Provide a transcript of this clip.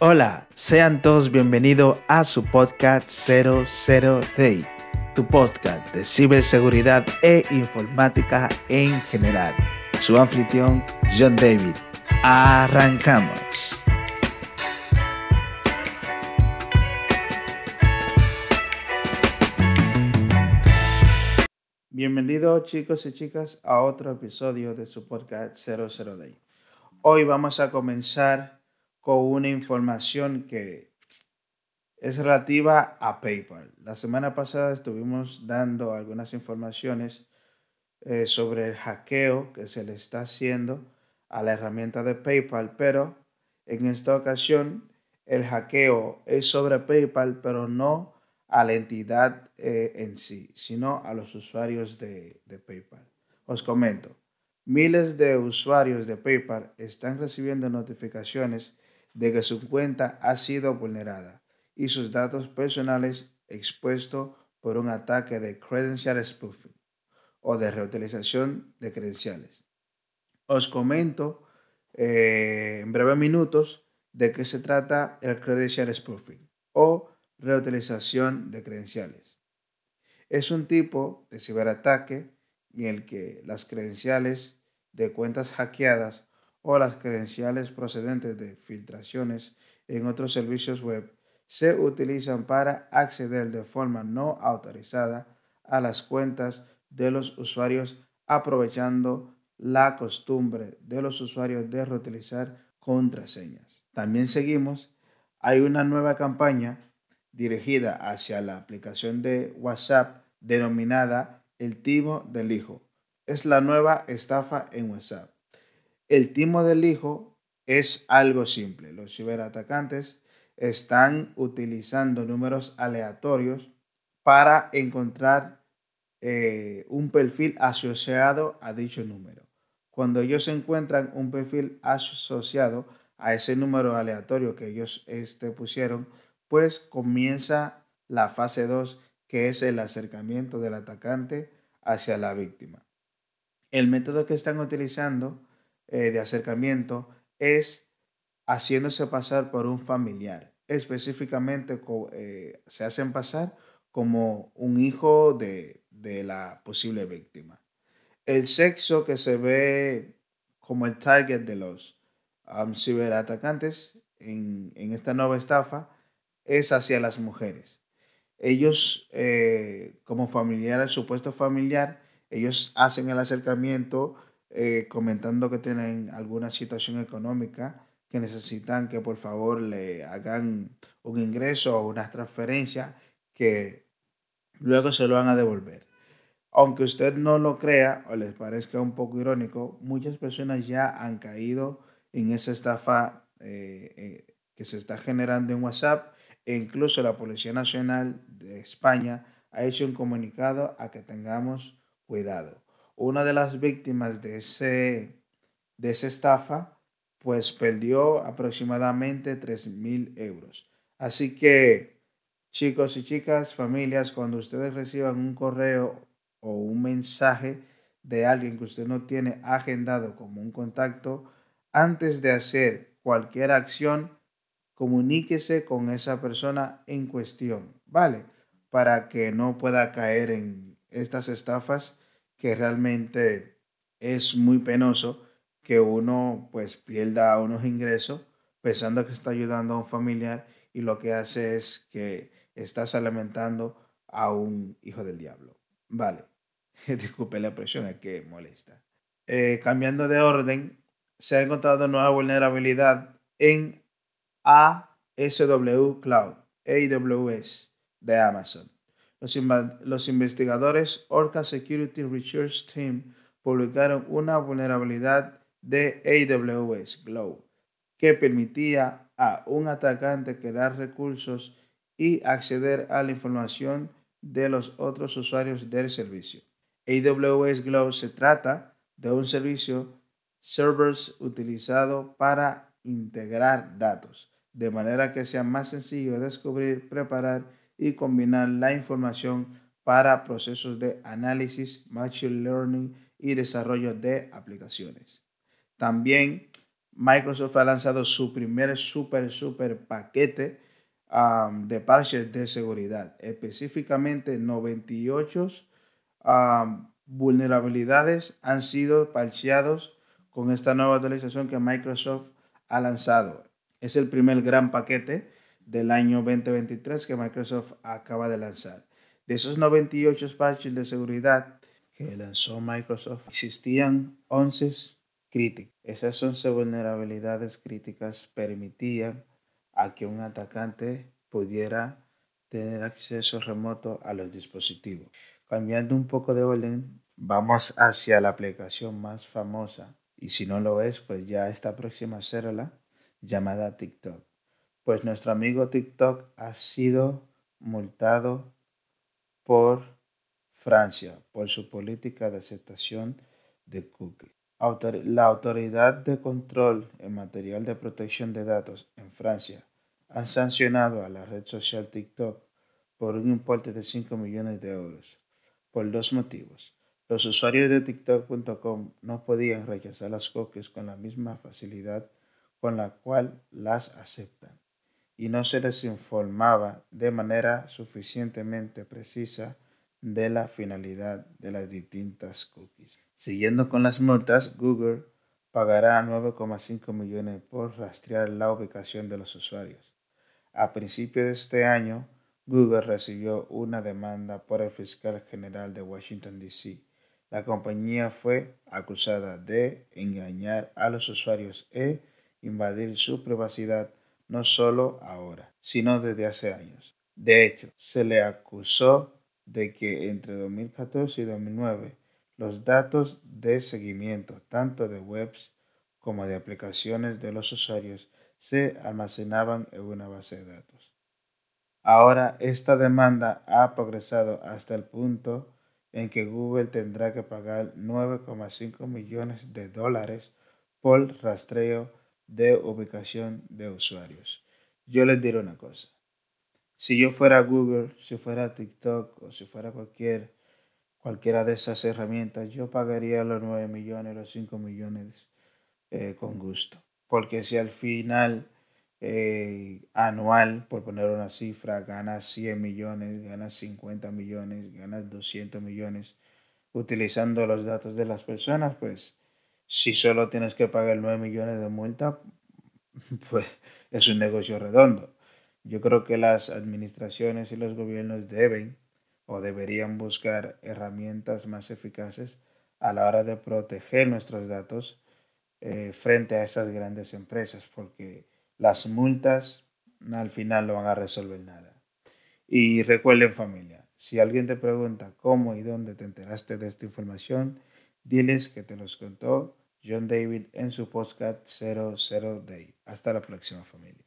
Hola, sean todos bienvenidos a su podcast 00 Day, tu podcast de ciberseguridad e informática en general. Su anfitrión, John David. Arrancamos. Bienvenidos chicos y chicas a otro episodio de su podcast 00 Day. Hoy vamos a comenzar con una información que es relativa a PayPal. La semana pasada estuvimos dando algunas informaciones eh, sobre el hackeo que se le está haciendo a la herramienta de PayPal, pero en esta ocasión el hackeo es sobre PayPal, pero no a la entidad eh, en sí, sino a los usuarios de, de PayPal. Os comento, miles de usuarios de PayPal están recibiendo notificaciones de que su cuenta ha sido vulnerada y sus datos personales expuestos por un ataque de credential spoofing o de reutilización de credenciales. Os comento eh, en breves minutos de qué se trata el credential spoofing o reutilización de credenciales. Es un tipo de ciberataque en el que las credenciales de cuentas hackeadas o las credenciales procedentes de filtraciones en otros servicios web se utilizan para acceder de forma no autorizada a las cuentas de los usuarios aprovechando la costumbre de los usuarios de reutilizar contraseñas. También seguimos, hay una nueva campaña dirigida hacia la aplicación de WhatsApp denominada El Timo del Hijo. Es la nueva estafa en WhatsApp. El timo del hijo es algo simple. Los ciberatacantes están utilizando números aleatorios para encontrar eh, un perfil asociado a dicho número. Cuando ellos encuentran un perfil asociado a ese número aleatorio que ellos este, pusieron, pues comienza la fase 2, que es el acercamiento del atacante hacia la víctima. El método que están utilizando eh, de acercamiento es haciéndose pasar por un familiar. Específicamente eh, se hacen pasar como un hijo de, la posible víctima. El sexo que se ve como el target de los um, ciberatacantes en, esta nueva estafa es hacia las mujeres. Ellos, eh, como familiar, supuesto familiar, ellos hacen el acercamiento eh, comentando que tienen alguna situación económica que necesitan que por favor le hagan un ingreso o una transferencia que luego se lo van a devolver. Aunque usted no lo crea o les parezca un poco irónico, muchas personas ya han caído en esa estafa eh, eh, que se está generando en WhatsApp e incluso la Policía Nacional de España ha hecho un comunicado a que tengamos cuidado una de las víctimas de, ese, de esa estafa, pues perdió aproximadamente 3 mil euros. Así que, chicos y chicas, familias, cuando ustedes reciban un correo o un mensaje de alguien que usted no tiene agendado como un contacto, antes de hacer cualquier acción, comuníquese con esa persona en cuestión, ¿vale? Para que no pueda caer en estas estafas que realmente es muy penoso que uno pues pierda unos ingresos pensando que está ayudando a un familiar y lo que hace es que estás alimentando a un hijo del diablo. Vale, disculpe la presión, es que molesta. Eh, cambiando de orden, se ha encontrado nueva vulnerabilidad en ASW Cloud, AWS de Amazon. Los, investigadores Orca Security Research Team publicaron una vulnerabilidad de AWS Glow que permitía a un atacante crear recursos y acceder a la información de los otros usuarios del servicio. AWS Glow se trata de un servicio servers utilizado para integrar datos, de manera que sea más sencillo descubrir, preparar y combinar la información para procesos de análisis, machine learning y desarrollo de aplicaciones. También Microsoft ha lanzado su primer super, super paquete de parches de seguridad, específicamente 98 vulnerabilidades han sido parcheados con esta nueva actualización que Microsoft ha lanzado. Es el primer gran paquete del año 2023 que Microsoft acaba de lanzar. De esos 98 parches de seguridad que lanzó Microsoft, existían 11 críticas. Esas 11 vulnerabilidades críticas permitían a que un atacante pudiera tener acceso remoto a los dispositivos. Cambiando un poco de orden, vamos hacia la aplicación más famosa. Y si no lo es, pues ya esta próxima célula llamada TikTok. Pues nuestro amigo TikTok ha sido multado por Francia por su política de aceptación de cookies. La Autoridad de Control en Material de Protección de Datos en Francia ha sancionado a la red social TikTok por un importe de 5 millones de euros, por dos motivos. Los usuarios de TikTok.com no podían rechazar las cookies con la misma facilidad con la cual las aceptan, y no se les informaba de manera suficientemente precisa de la finalidad de las distintas cookies. Siguiendo con las multas, Google pagará 9,5 millones por rastrear la ubicación de los usuarios. A principios de este año, Google recibió una demanda por el fiscal general de Washington, D.C. La compañía fue acusada de engañar a los usuarios e invadir su privacidad no solo ahora, sino desde hace años. De hecho, se le acusó de que entre 2014 y 2009 los datos de seguimiento tanto de webs como de aplicaciones de los usuarios se almacenaban en una base de datos. Ahora esta demanda ha progresado hasta el punto en que Google tendrá que pagar 9,5 millones de dólares por rastreo de ubicación de usuarios. Yo les diré una cosa. Si yo fuera Google, si fuera TikTok o si fuera cualquier, cualquiera de esas herramientas, yo pagaría los 9 millones, los 5 millones eh, con gusto. Porque si al final eh, anual, por poner una cifra, ganas 100 millones, ganas 50 millones, ganas 200 millones utilizando los datos de las personas, pues si solo tienes que pagar 9 millones de multa, pues es un negocio redondo. Yo creo que las administraciones y los gobiernos deben o deberían buscar herramientas más eficaces a la hora de proteger nuestros datos eh, frente a esas grandes empresas, porque las multas al final no van a resolver nada. Y recuerden familia, si alguien te pregunta cómo y dónde te enteraste de esta información, diles que te los contó John David en su podcast 00 Day. Hasta la próxima familia.